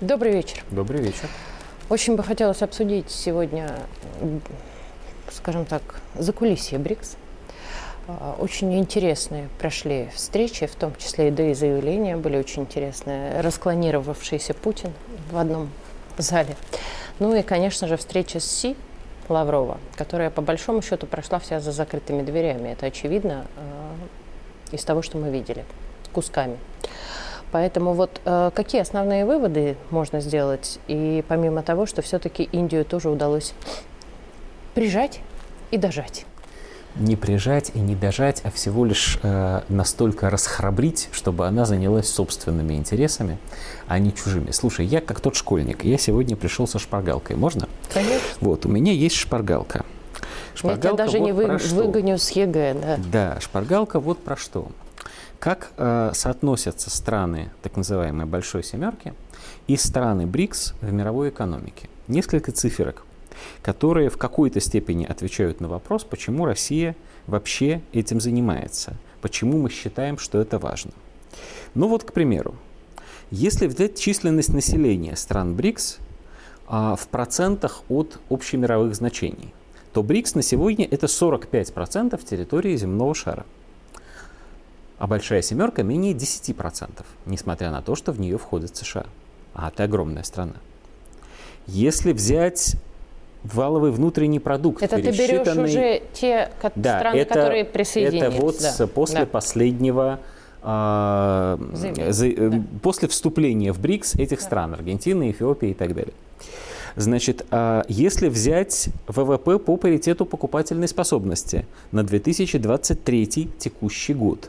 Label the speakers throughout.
Speaker 1: Добрый вечер.
Speaker 2: Добрый вечер.
Speaker 1: Очень бы хотелось обсудить сегодня, скажем так, закулисье БРИКС. А, очень интересные прошли встречи, в том числе и да и заявления были очень интересные. Расклонировавшийся Путин в одном зале. Ну и, конечно же, встреча с Си Лаврова, которая по большому счету прошла вся за закрытыми дверями. Это очевидно э, из того, что мы видели, кусками. Поэтому вот э, какие основные выводы можно сделать? И помимо того, что все-таки Индию тоже удалось прижать и дожать
Speaker 2: не прижать и не дожать, а всего лишь э, настолько расхрабрить, чтобы она занялась собственными интересами, а не чужими. Слушай, я как тот школьник, я сегодня пришел со шпаргалкой. Можно?
Speaker 1: Конечно.
Speaker 2: Вот, у меня есть шпаргалка.
Speaker 1: Шпаргалка я тебя даже вот не вы, выгоню с ЕГЭ, да.
Speaker 2: Да, шпаргалка вот про что. Как э, соотносятся страны так называемой большой семерки и страны БРИКС в мировой экономике? Несколько циферок которые в какой-то степени отвечают на вопрос, почему Россия вообще этим занимается, почему мы считаем, что это важно. Ну вот, к примеру, если взять численность населения стран БРИКСа, в процентах от общемировых значений, то БРИКС на сегодня это 45% территории земного шара. А большая семерка менее 10%, несмотря на то, что в нее входит США. А это огромная страна. Если взять валовый внутренний продукт.
Speaker 1: Это ты берешь уже те да, страны, это, которые присоединились.
Speaker 2: Это вот да. после да. последнего а, за, э, да. после вступления в БРИКС этих да. стран, Аргентины, Эфиопии и так далее. Значит, а, если взять ВВП по паритету покупательной способности на 2023 текущий год,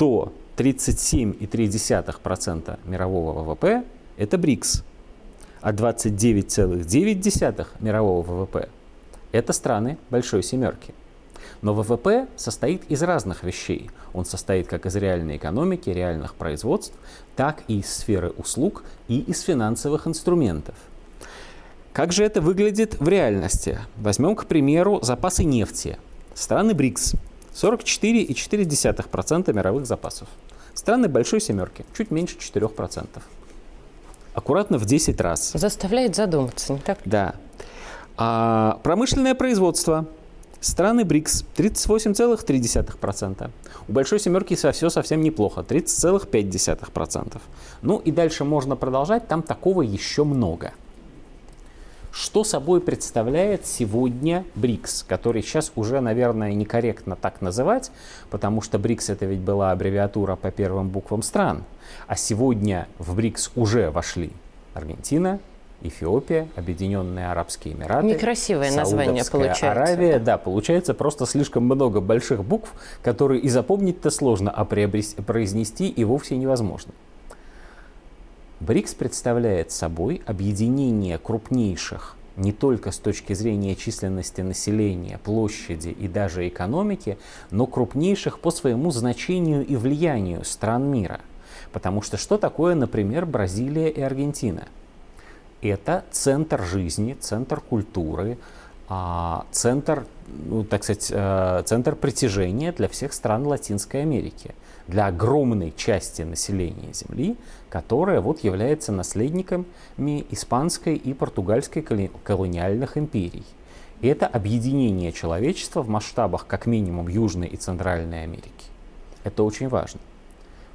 Speaker 2: то 37,3% мирового ВВП – это БРИКС а 29,9 мирового ВВП – это страны Большой Семерки. Но ВВП состоит из разных вещей. Он состоит как из реальной экономики, реальных производств, так и из сферы услуг и из финансовых инструментов. Как же это выглядит в реальности? Возьмем, к примеру, запасы нефти. Страны БРИКС – 44,4% мировых запасов. Страны Большой Семерки – чуть меньше 4% аккуратно в 10 раз.
Speaker 1: Заставляет задуматься, не так?
Speaker 2: Да. А, промышленное производство. Страны БРИКС 38,3%. У Большой Семерки все совсем неплохо, 30,5%. Ну и дальше можно продолжать, там такого еще много. Что собой представляет сегодня БРИКС, который сейчас уже, наверное, некорректно так называть, потому что БРИКС это ведь была аббревиатура по первым буквам стран, а сегодня в БРИКС уже вошли Аргентина, Эфиопия, Объединенные Арабские Эмираты.
Speaker 1: Некрасивое название получается.
Speaker 2: Аравия, да. да, получается просто слишком много больших букв, которые и запомнить-то сложно, а произнести и вовсе невозможно. БРИКС представляет собой объединение крупнейших не только с точки зрения численности населения, площади и даже экономики, но крупнейших по своему значению и влиянию стран мира. Потому что что такое, например, Бразилия и Аргентина? Это центр жизни, центр культуры, а, центр, ну, так сказать, э, центр притяжения для всех стран Латинской Америки, для огромной части населения Земли, которая вот является наследниками испанской и португальской колониальных империй. И это объединение человечества в масштабах как минимум Южной и Центральной Америки. Это очень важно.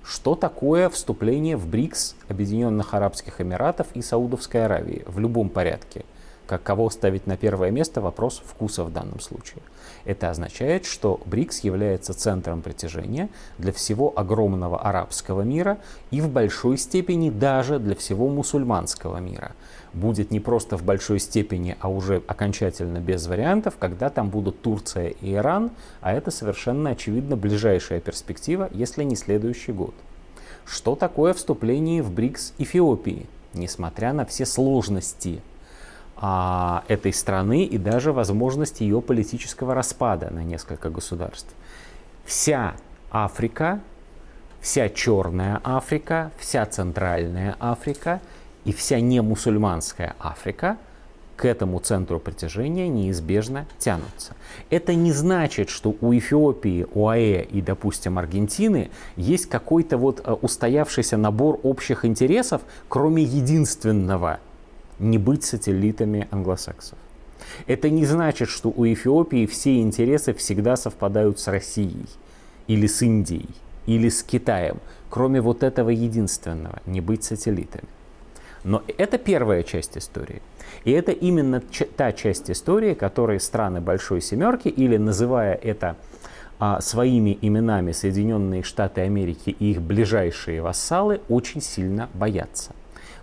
Speaker 2: Что такое вступление в БРИКС Объединенных Арабских Эмиратов и Саудовской Аравии в любом порядке – как кого ставить на первое место, вопрос вкуса в данном случае. Это означает, что БРИКС является центром притяжения для всего огромного арабского мира и в большой степени даже для всего мусульманского мира. Будет не просто в большой степени, а уже окончательно без вариантов, когда там будут Турция и Иран, а это совершенно очевидно ближайшая перспектива, если не следующий год. Что такое вступление в БРИКС Эфиопии? Несмотря на все сложности а, этой страны и даже возможность ее политического распада на несколько государств. Вся Африка, вся Черная Африка, вся Центральная Африка и вся немусульманская Африка к этому центру притяжения неизбежно тянутся. Это не значит, что у Эфиопии, УАЭ и, допустим, Аргентины есть какой-то вот э, устоявшийся набор общих интересов, кроме единственного – не быть сателлитами англосаксов. Это не значит, что у Эфиопии все интересы всегда совпадают с Россией или с Индией или с Китаем, кроме вот этого единственного – не быть сателлитами. Но это первая часть истории. И это именно та часть истории, которой страны Большой Семерки, или называя это а, своими именами Соединенные Штаты Америки и их ближайшие вассалы, очень сильно боятся.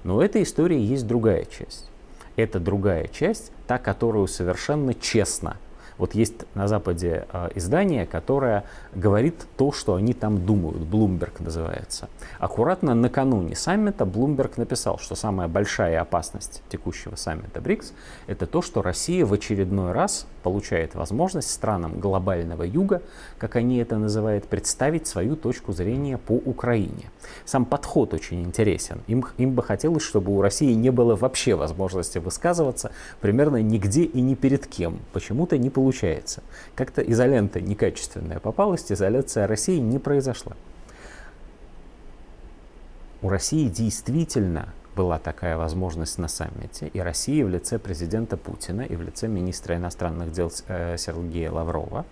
Speaker 2: Но этой истории есть другая часть. Это другая часть, та, которую совершенно честно вот есть на Западе э, издание, которое говорит то, что они там думают. Bloomberg называется. Аккуратно накануне саммита Bloomberg написал, что самая большая опасность текущего саммита БРИКС – это то, что Россия в очередной раз получает возможность странам глобального юга, как они это называют, представить свою точку зрения по Украине. Сам подход очень интересен. Им, им бы хотелось, чтобы у России не было вообще возможности высказываться примерно нигде и ни перед кем. Почему-то не получилось получается. Как-то изолента некачественная попалась, изоляция России не произошла. У России действительно была такая возможность на саммите, и Россия в лице президента Путина и в лице министра иностранных дел э, Сергея Лаврова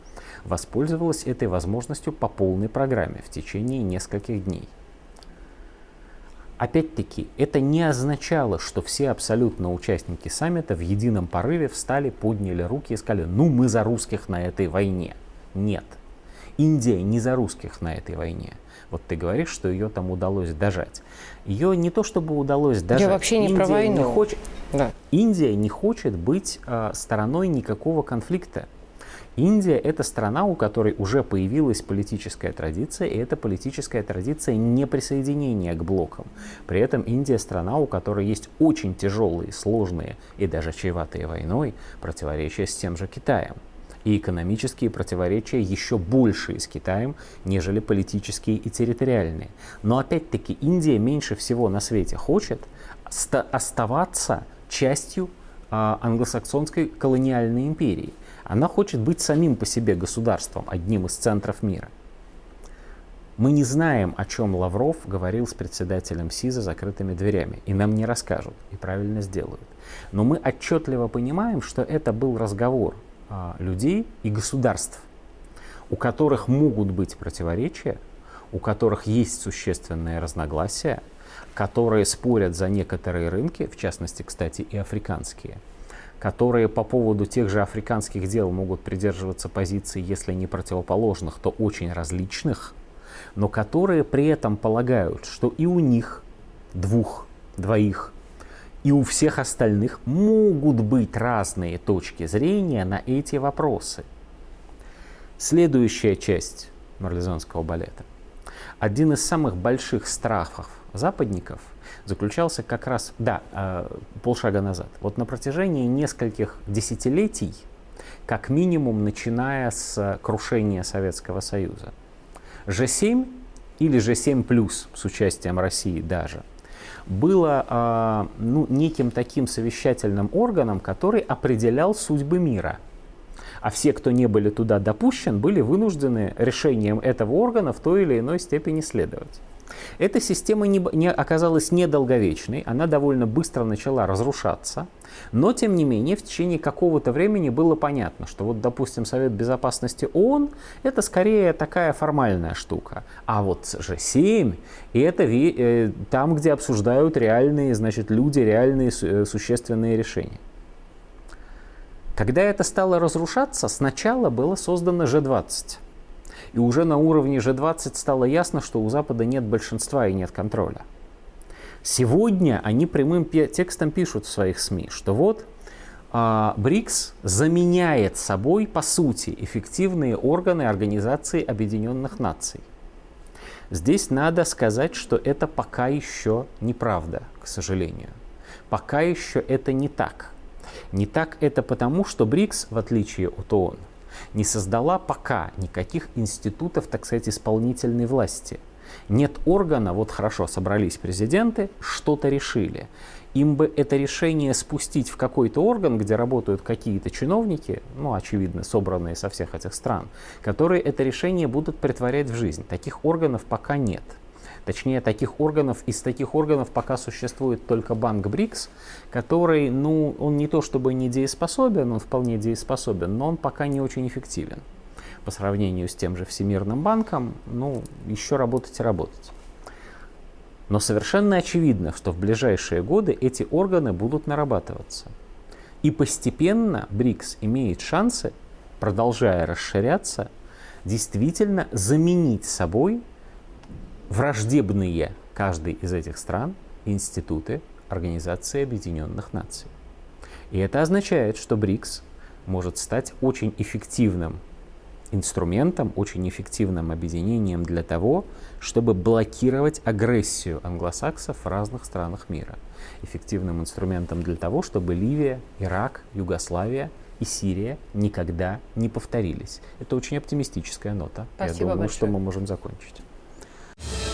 Speaker 2: воспользовалась этой возможностью по полной программе в течение нескольких дней. Опять-таки, это не означало, что все абсолютно участники саммита в едином порыве встали, подняли руки и сказали, ну мы за русских на этой войне. Нет. Индия не за русских на этой войне. Вот ты говоришь, что ее там удалось дожать. Ее не то чтобы удалось дожать.
Speaker 1: Я вообще не
Speaker 2: Индия
Speaker 1: про войну.
Speaker 2: Не хочет, да. Индия не хочет быть э, стороной никакого конфликта. Индия – это страна, у которой уже появилась политическая традиция, и эта политическая традиция не присоединения к блокам. При этом Индия – страна, у которой есть очень тяжелые, сложные и даже чреватые войной противоречия с тем же Китаем. И экономические противоречия еще большие с Китаем, нежели политические и территориальные. Но опять-таки Индия меньше всего на свете хочет оставаться частью а, англосаксонской колониальной империи. Она хочет быть самим по себе государством, одним из центров мира. Мы не знаем, о чем Лавров говорил с председателем СИ за закрытыми дверями, и нам не расскажут, и правильно сделают. Но мы отчетливо понимаем, что это был разговор а, людей и государств, у которых могут быть противоречия, у которых есть существенные разногласия, которые спорят за некоторые рынки, в частности, кстати, и африканские – которые по поводу тех же африканских дел могут придерживаться позиций, если не противоположных, то очень различных, но которые при этом полагают, что и у них, двух, двоих, и у всех остальных могут быть разные точки зрения на эти вопросы. Следующая часть марлезонского балета. Один из самых больших страхов западников заключался как раз, да, э, полшага назад. Вот на протяжении нескольких десятилетий, как минимум начиная с крушения Советского Союза, G7 или G7 плюс с участием России даже, было э, ну, неким таким совещательным органом, который определял судьбы мира. А все, кто не были туда допущен, были вынуждены решением этого органа в той или иной степени следовать. Эта система не, не оказалась недолговечной, она довольно быстро начала разрушаться, но тем не менее в течение какого-то времени было понятно, что вот, допустим, Совет Безопасности ООН это скорее такая формальная штука, а вот G7 это э, там, где обсуждают реальные, значит, люди, реальные э, существенные решения. Когда это стало разрушаться, сначала было создано G20. И уже на уровне G20 стало ясно, что у Запада нет большинства и нет контроля. Сегодня они прямым текстом пишут в своих СМИ, что вот а, БРИКС заменяет собой, по сути, эффективные органы Организации Объединенных Наций. Здесь надо сказать, что это пока еще неправда, к сожалению. Пока еще это не так. Не так это потому, что БРИКС, в отличие от ООН, не создала пока никаких институтов, так сказать, исполнительной власти. Нет органа, вот хорошо, собрались президенты, что-то решили. им бы это решение спустить в какой-то орган, где работают какие-то чиновники, ну, очевидно, собранные со всех этих стран, которые это решение будут притворять в жизнь. Таких органов пока нет. Точнее, таких органов, из таких органов пока существует только банк БРИКС, который, ну, он не то чтобы не дееспособен, он вполне дееспособен, но он пока не очень эффективен. По сравнению с тем же Всемирным банком, ну, еще работать и работать. Но совершенно очевидно, что в ближайшие годы эти органы будут нарабатываться. И постепенно БРИКС имеет шансы, продолжая расширяться, действительно заменить собой враждебные каждой из этих стран институты Организации Объединенных Наций. И это означает, что БРИКС может стать очень эффективным инструментом, очень эффективным объединением для того, чтобы блокировать агрессию англосаксов в разных странах мира. Эффективным инструментом для того, чтобы Ливия, Ирак, Югославия и Сирия никогда не повторились. Это очень оптимистическая нота.
Speaker 1: Спасибо
Speaker 2: Я думаю,
Speaker 1: большое.
Speaker 2: что мы можем закончить. you